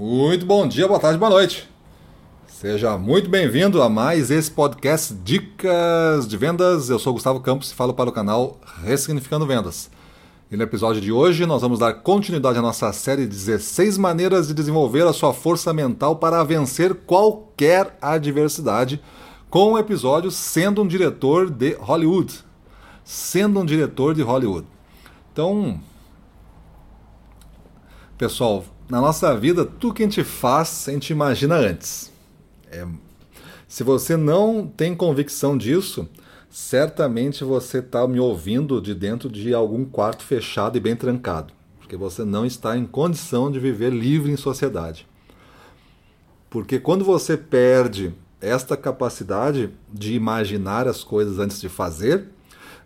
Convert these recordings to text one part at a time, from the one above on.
Muito bom dia, boa tarde, boa noite. Seja muito bem-vindo a mais esse podcast Dicas de Vendas. Eu sou Gustavo Campos e falo para o canal Ressignificando Vendas. E no episódio de hoje nós vamos dar continuidade à nossa série de 16 maneiras de desenvolver a sua força mental para vencer qualquer adversidade, com o episódio Sendo um Diretor de Hollywood. Sendo um diretor de Hollywood. Então, pessoal, na nossa vida, tudo que a gente faz, a gente imagina antes. É, se você não tem convicção disso, certamente você está me ouvindo de dentro de algum quarto fechado e bem trancado, porque você não está em condição de viver livre em sociedade. Porque quando você perde esta capacidade de imaginar as coisas antes de fazer,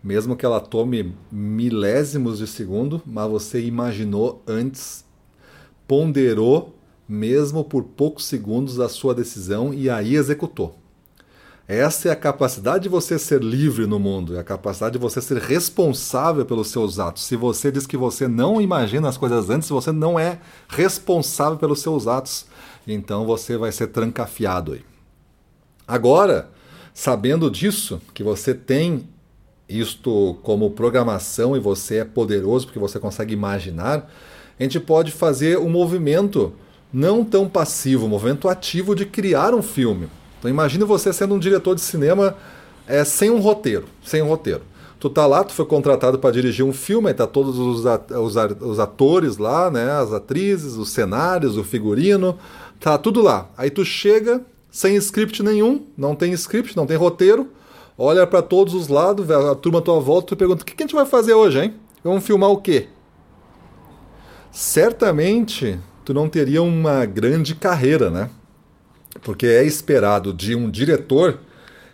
mesmo que ela tome milésimos de segundo, mas você imaginou antes ponderou, mesmo por poucos segundos, a sua decisão e aí executou. Essa é a capacidade de você ser livre no mundo, é a capacidade de você ser responsável pelos seus atos. Se você diz que você não imagina as coisas antes, você não é responsável pelos seus atos. Então você vai ser trancafiado aí. Agora, sabendo disso, que você tem isto como programação e você é poderoso porque você consegue imaginar, a gente pode fazer um movimento não tão passivo, um movimento ativo de criar um filme. Então imagine você sendo um diretor de cinema é, sem um roteiro, sem um roteiro. Tu tá lá, tu foi contratado para dirigir um filme, aí tá todos os, os, atores lá, né, as atrizes, os cenários, o figurino, tá tudo lá. Aí tu chega sem script nenhum, não tem script, não tem roteiro, olha para todos os lados, a turma à tua volta, tu pergunta: o que a gente vai fazer hoje, hein? Vamos filmar o quê? Certamente tu não teria uma grande carreira, né? Porque é esperado de um diretor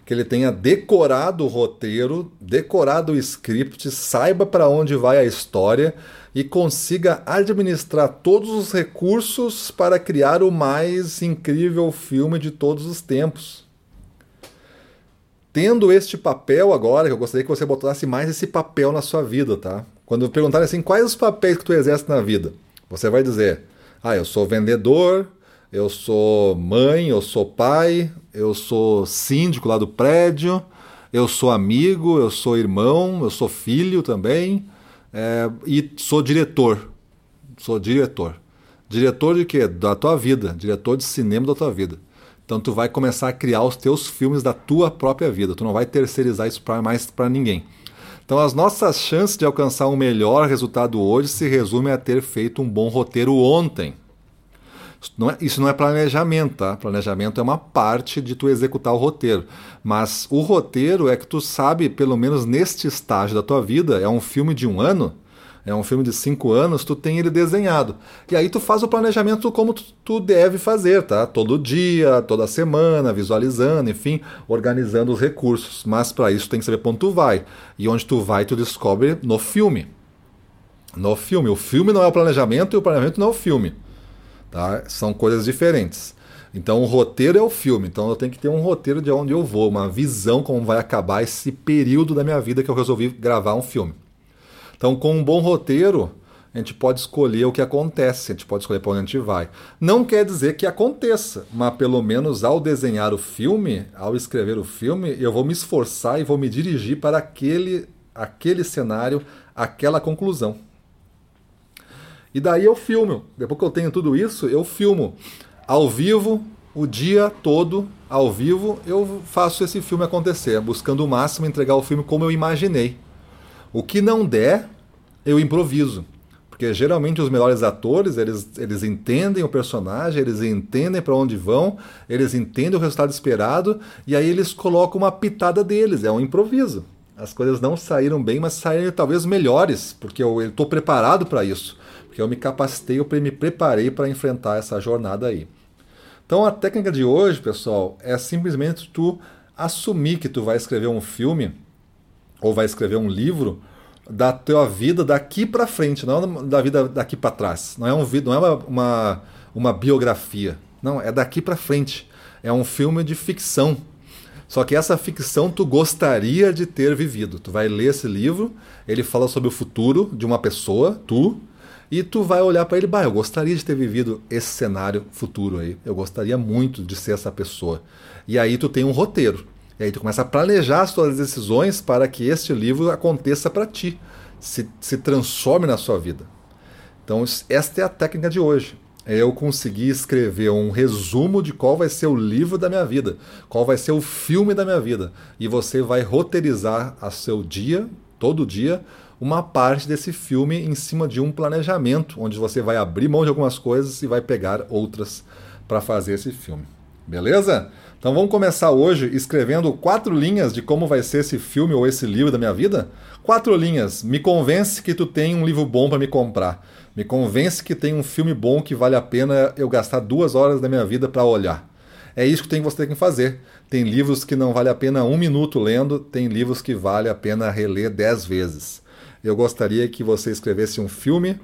que ele tenha decorado o roteiro, decorado o script, saiba para onde vai a história e consiga administrar todos os recursos para criar o mais incrível filme de todos os tempos. Tendo este papel agora, eu gostaria que você botasse mais esse papel na sua vida, tá? Quando perguntarem assim, quais os papéis que tu exerce na vida? Você vai dizer, ah, eu sou vendedor, eu sou mãe, eu sou pai, eu sou síndico lá do prédio, eu sou amigo, eu sou irmão, eu sou filho também, é, e sou diretor. Sou diretor. Diretor de quê? Da tua vida, diretor de cinema da tua vida. Então tu vai começar a criar os teus filmes da tua própria vida. Tu não vai terceirizar isso pra, mais para ninguém. Então, as nossas chances de alcançar um melhor resultado hoje se resumem a ter feito um bom roteiro ontem. Isso não, é, isso não é planejamento, tá? Planejamento é uma parte de tu executar o roteiro. Mas o roteiro é que tu sabe, pelo menos neste estágio da tua vida, é um filme de um ano, é um filme de cinco anos, tu tem ele desenhado. E aí tu faz o planejamento como tu, tu deve fazer, tá? Todo dia, toda semana, visualizando, enfim, organizando os recursos. Mas para isso tem que saber onde tu vai. E onde tu vai, tu descobre no filme. No filme. O filme não é o planejamento e o planejamento não é o filme. Tá? São coisas diferentes. Então o roteiro é o filme. Então eu tenho que ter um roteiro de onde eu vou, uma visão como vai acabar esse período da minha vida que eu resolvi gravar um filme. Então, com um bom roteiro, a gente pode escolher o que acontece, a gente pode escolher para onde a gente vai. Não quer dizer que aconteça, mas pelo menos ao desenhar o filme, ao escrever o filme, eu vou me esforçar e vou me dirigir para aquele, aquele cenário, aquela conclusão. E daí eu filmo. Depois que eu tenho tudo isso, eu filmo ao vivo, o dia todo, ao vivo, eu faço esse filme acontecer, buscando o máximo entregar o filme como eu imaginei. O que não der, eu improviso. Porque geralmente os melhores atores, eles, eles entendem o personagem, eles entendem para onde vão, eles entendem o resultado esperado e aí eles colocam uma pitada deles, é um improviso. As coisas não saíram bem, mas saíram talvez melhores, porque eu estou preparado para isso. Porque eu me capacitei, eu me preparei para enfrentar essa jornada aí. Então a técnica de hoje, pessoal, é simplesmente tu assumir que tu vai escrever um filme ou vai escrever um livro da tua vida daqui para frente, não da vida daqui para trás. Não é um não é uma, uma, uma biografia. Não, é daqui para frente. É um filme de ficção. Só que essa ficção tu gostaria de ter vivido. Tu vai ler esse livro, ele fala sobre o futuro de uma pessoa, tu, E tu vai olhar para ele, bah, eu gostaria de ter vivido esse cenário futuro aí. Eu gostaria muito de ser essa pessoa. E aí tu tem um roteiro. E aí tu começa a planejar as tuas decisões para que este livro aconteça para ti, se, se transforme na sua vida. Então, esta é a técnica de hoje. É eu conseguir escrever um resumo de qual vai ser o livro da minha vida, qual vai ser o filme da minha vida. E você vai roteirizar a seu dia, todo dia, uma parte desse filme em cima de um planejamento, onde você vai abrir mão de algumas coisas e vai pegar outras para fazer esse filme. Beleza? Então vamos começar hoje escrevendo quatro linhas de como vai ser esse filme ou esse livro da minha vida? Quatro linhas. Me convence que tu tem um livro bom para me comprar. Me convence que tem um filme bom que vale a pena eu gastar duas horas da minha vida para olhar. É isso que tem, você tem que fazer. Tem livros que não vale a pena um minuto lendo, tem livros que vale a pena reler dez vezes. Eu gostaria que você escrevesse um filme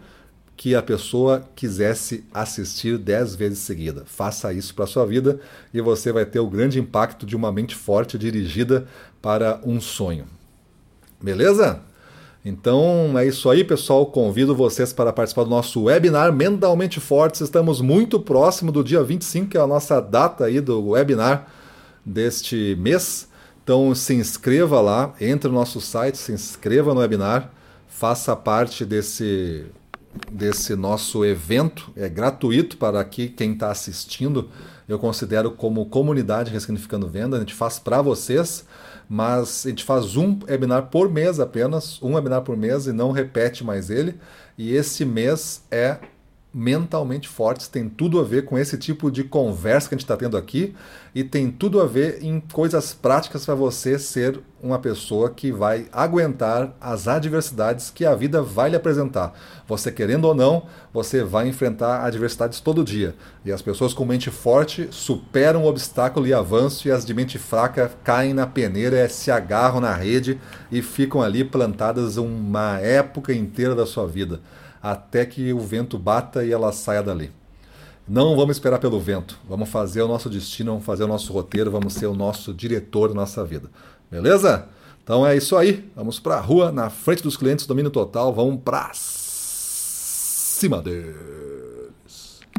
que a pessoa quisesse assistir dez vezes seguida. Faça isso para a sua vida e você vai ter o grande impacto de uma mente forte dirigida para um sonho. Beleza? Então é isso aí, pessoal. Convido vocês para participar do nosso webinar Mentalmente Fortes. Estamos muito próximo do dia 25, que é a nossa data aí do webinar deste mês. Então se inscreva lá, entre no nosso site, se inscreva no webinar, faça parte desse desse nosso evento. É gratuito para aqui quem está assistindo. Eu considero como comunidade Ressignificando Venda. A gente faz para vocês mas a gente faz um webinar por mês apenas, um webinar por mês e não repete mais ele. E esse mês é mentalmente fortes, tem tudo a ver com esse tipo de conversa que a gente está tendo aqui e tem tudo a ver em coisas práticas para você ser uma pessoa que vai aguentar as adversidades que a vida vai lhe apresentar. Você querendo ou não, você vai enfrentar adversidades todo dia. E as pessoas com mente forte superam o obstáculo e avançam, e as de mente fraca caem na peneira, se agarram na rede e ficam ali plantadas uma época inteira da sua vida até que o vento bata e ela saia dali. Não vamos esperar pelo vento, vamos fazer o nosso destino, vamos fazer o nosso roteiro, vamos ser o nosso diretor da nossa vida. Beleza? Então é isso aí. Vamos para a rua, na frente dos clientes, domínio total. Vamos para cima deles.